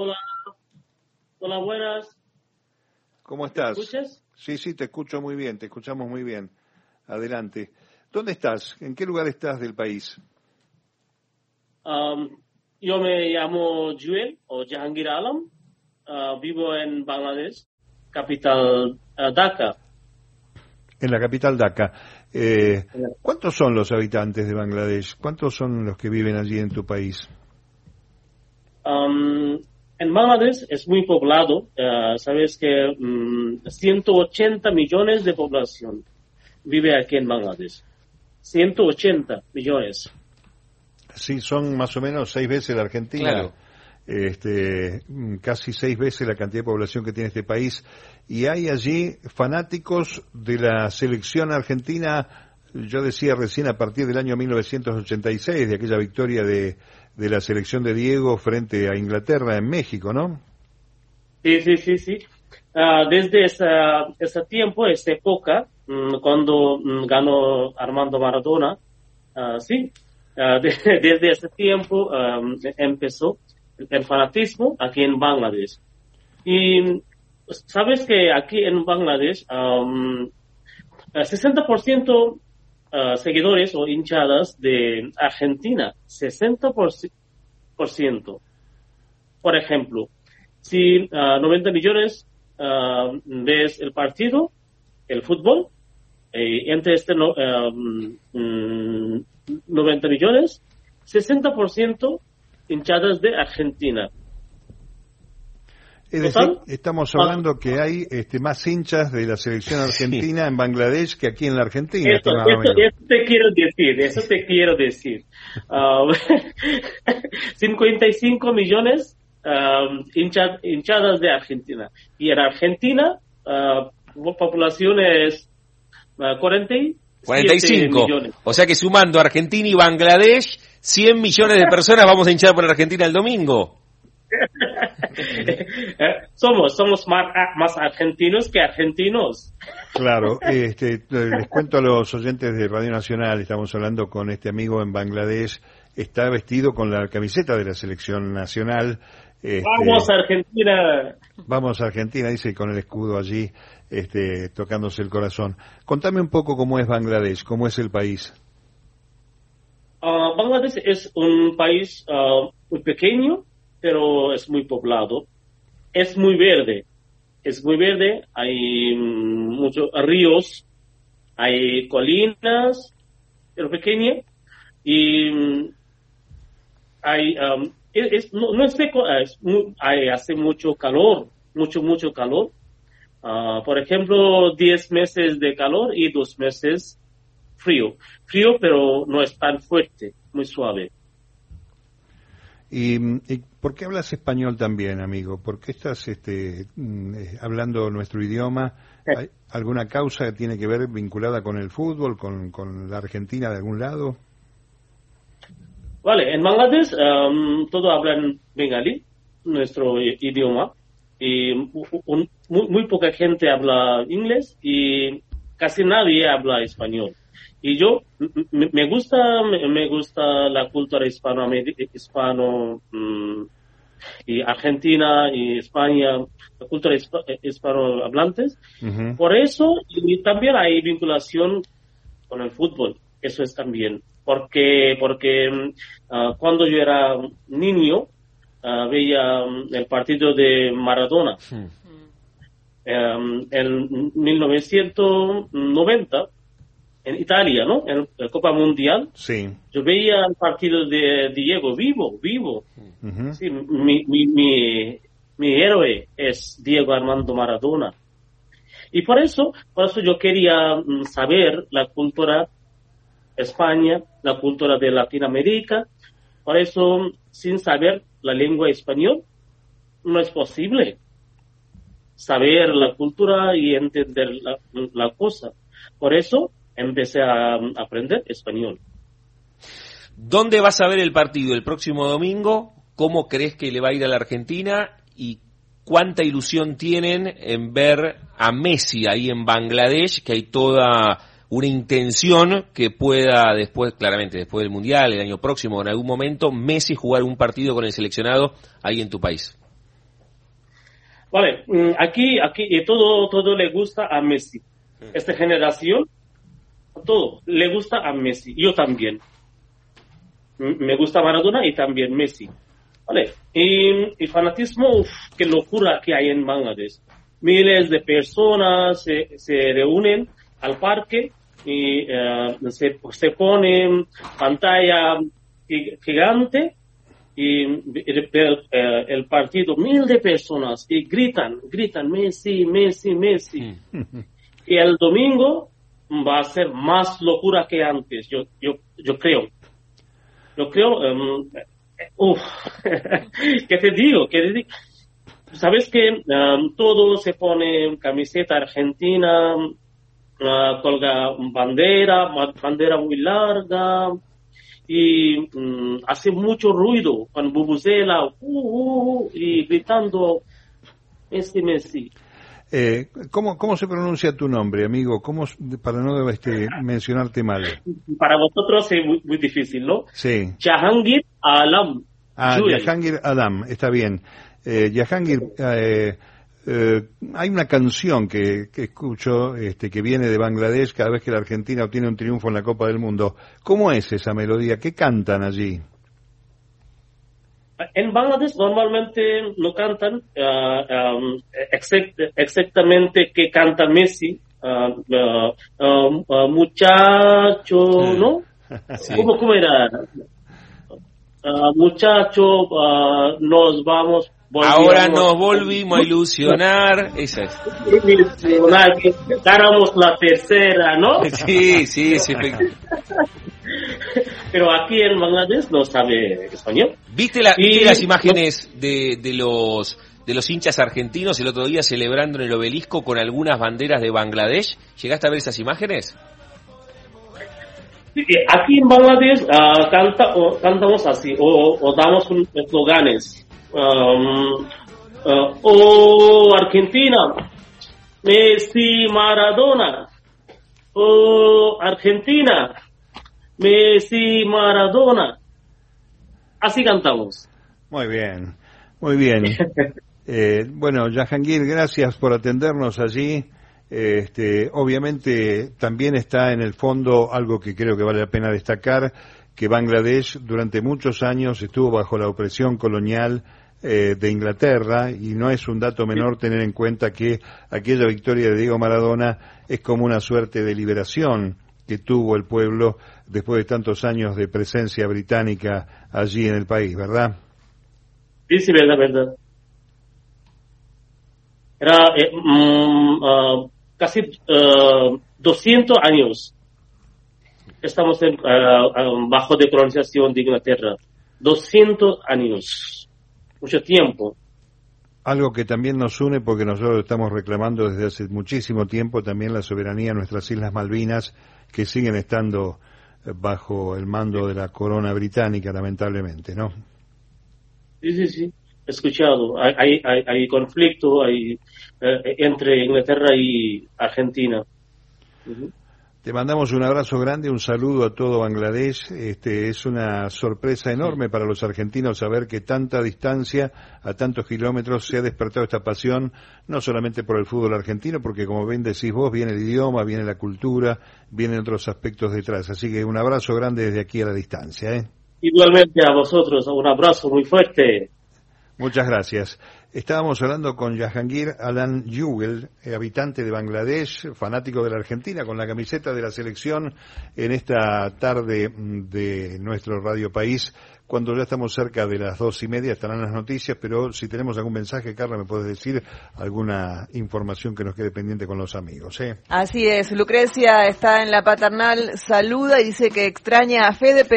Hola. Hola, buenas. ¿Cómo estás? ¿Me escuchas? Sí, sí, te escucho muy bien, te escuchamos muy bien. Adelante. ¿Dónde estás? ¿En qué lugar estás del país? Um, yo me llamo Juel o Jahangir Alam. Uh, vivo en Bangladesh, capital uh, Dhaka. En la capital Dhaka. Eh, ¿Cuántos son los habitantes de Bangladesh? ¿Cuántos son los que viven allí en tu país? Um, en Bangladesh es muy poblado. Uh, Sabes que um, 180 millones de población vive aquí en Bangladesh. 180 millones. Sí, son más o menos seis veces la Argentina. Claro. Este, mm, casi seis veces la cantidad de población que tiene este país. Y hay allí fanáticos de la selección argentina, yo decía recién a partir del año 1986, de aquella victoria de, de la selección de Diego frente a Inglaterra en México, ¿no? Sí, sí, sí, sí. Ah, desde esa, ese tiempo, esa época, mm, cuando mm, ganó Armando Maradona, ah, sí, de- desde ese tiempo am, empezó el fanatismo aquí en Bangladesh. Y sabes que aquí en Bangladesh, el 60% ah, seguidores o hinchadas de Argentina, 60%. Por ejemplo, si ah, 90 millones ah, ves el partido, el fútbol, eh, entre este no- ah, mm, 90 millones, 60% hinchadas de Argentina. Es decir, Total. estamos hablando que hay este, más hinchas de la selección argentina en Bangladesh que aquí en la Argentina. Eso, te quiero decir, eso te quiero decir. Ah, 55 millones ah, hincha- hinchadas de Argentina. Y en Argentina, ah, la población es ah, 47 45. millones. O sea que sumando Argentina y Bangladesh, 100 millones de personas vamos a hinchar por Argentina el domingo. Somos somos más, más argentinos que argentinos. Claro, este, les cuento a los oyentes de Radio Nacional, estamos hablando con este amigo en Bangladesh, está vestido con la camiseta de la selección nacional. este, Vamos Argentina. vamos a Argentina, dice, con el escudo allí, este, tocándose el corazón. Contame un poco cómo es Bangladesh, cómo es el país. Ah, Bangladesh es un país ah, muy pequeño, pero es muy poblado. Es muy verde. Es muy verde. Hay muchos ríos, hay colinas, pero pequeña. Y mm, hay, am, es, no, es seco, ah, es mu- hay- hace mucho calor, mucho, mucho calor. Ah, por ejemplo, 10 meses de calor y dos meses frío. Frío, pero no es tan fuerte, muy suave. ¿Y, y por qué hablas español también, amigo? ¿Por qué estás este, mm, eh, hablando nuestro idioma? ¿Hay alguna causa que tiene que ver vinculada con el fútbol, con, con la Argentina de algún lado? Vale, en Bangladesh um, todo hablan bengalí, nuestro idioma, y un- muy, muy poca gente habla inglés y casi nadie habla español. Y yo me gusta me, gusta la cultura hispano hispano mm, y Argentina y España, la cultura hispa- hispanohablantes. Ujú. Por eso, y también hay vinculación con el fútbol, eso es también. Porque, porque mm, ah, cuando yo era niño, ah, veía mm, el partido de Maradona. Em, en 1990, en Italia, ¿no? En la Copa Mundial, Sí. yo veía el partido de Diego vivo, vivo. Sí, mi, mi, mi, mi héroe es Diego Armando Maradona. Y por eso, por eso yo quería mm, saber la cultura España, la cultura de Latinoamérica. Por eso, sin saber la lengua español, no es posible saber la cultura y entender la, la cosa. Por eso empecé a mm, aprender español. ¿Dónde vas a ver el partido el próximo domingo? ¿Cómo crees que le va a ir a la Argentina? ¿Y cuánta ilusión tienen en ver a Messi ahí en Bangladesh? Que hay toda una intención que pueda después, claramente después del Mundial, el año próximo, en algún momento, Messi jugar un partido con el seleccionado ahí en tu país. Vale, mm, aquí, aquí y todo, todo le gusta a Messi. Esta generación, todo le gusta a Messi. Yo también. Mm, Me gusta Maradona y también Messi. Vale, y, y fanatismo, uf, qué locura que hay en Bangladesh. Miles de personas se, se reúnen al parque y eh, se, se ponen pantalla gi- gigante y el, el- el partido, mil de personas y gritan, gritan Messi, Messi, Messi. Y el domingo va a ser más locura que antes, yo, yo, yo creo. Yo creo, em, uf, ¿qué te digo? ¿Qué te digo? Sabes que em, todo se pone camiseta argentina, ah, colga bandera, bandera muy larga y mm, hace mucho ruido con bubuzela uh, uh, uh, y gritando Messi, Messi. Eh, ¿cómo, ¿Cómo se pronuncia tu nombre, amigo? ¿Cómo, para no este, mencionarte mal? Para vosotros es muy, muy difícil, ¿no? Sí. Jahangir Alam. Ah. Jahangir Adam, está bien. Eh, Jahangir, eh, eh, hay una canción que, que escucho este, que viene de Bangladesh cada vez que la Argentina obtiene un triunfo en la Copa del Mundo. ¿Cómo es esa melodía? ¿Qué cantan allí? En Bangladesh normalmente no cantan ah, um, exact- exactamente que canta Messi, ah, ah, muchacho, ¿no? Sí. ¿Cómo, cómo era? Muchacho, nos vamos. Ahora nos volvimos a ilusionar. Esa es. ilusionar, que ganamos la tercera, ¿no? Sí, sí, sí. Pero aquí en Bangladesh no sabe español. ¿Viste, la- viste las imágenes de, de los de los hinchas argentinos el otro día celebrando en el obelisco con algunas banderas de Bangladesh? ¿Llegaste a ver esas imágenes? Aquí en Bangladesh ah, canta, o, cantamos así, o, o damos un- esloganes. Um, ah, oh Argentina, Messi Maradona. Oh Argentina, Messi Maradona. Así cantamos. Muy bien, muy bien. Eh, bueno, Jahangir, gracias por atendernos allí. Este, obviamente también está en el fondo algo que creo que vale la pena destacar, que Bangladesh durante muchos años estuvo bajo la opresión colonial eh, de Inglaterra y no es un dato menor tener en cuenta que aquella victoria de Diego Maradona es como una suerte de liberación que tuvo el pueblo después de tantos años de presencia británica allí en el país, ¿verdad? Sí, sí, verdad, verdad. Era eh, mm, ah, casi ah, 200 años. Estamos en, ah, bajo de colonización de Inglaterra. 200 años. Mucho tiempo. Algo que también nos une porque nosotros estamos reclamando desde hace muchísimo tiempo también la soberanía de nuestras Islas Malvinas que siguen estando eh, bajo el mando de la corona británica lamentablemente, ¿no? Sí, sí, sí. He escuchado. Hay, hay, hay, conflicto hay, eh, entre Inglaterra y Argentina. Te mandamos un abrazo grande, un saludo a todo Bangladesh. Este, es una sorpresa enorme para los argentinos saber que tanta distancia, a tantos kilómetros, se ha despertado esta pasión, no solamente por el fútbol argentino, porque como bien decís vos, viene el idioma, viene la cultura, vienen otros aspectos detrás. Así que un abrazo grande desde aquí a la distancia. ¿eh? Igualmente a vosotros, un abrazo muy fuerte. Muchas gracias. Estábamos hablando con Jahangir Alan Jugel, eh, habitante de Bangladesh, fanático de la Argentina, con la camiseta de la selección en esta tarde mm, de nuestro Radio País. Cuando ya estamos cerca de las dos y media estarán las noticias, pero si tenemos algún mensaje, Carla, me puedes decir alguna información que nos quede pendiente con los amigos. ¿eh? Así es, Lucrecia está en la paternal, saluda y dice que extraña a Fede, pero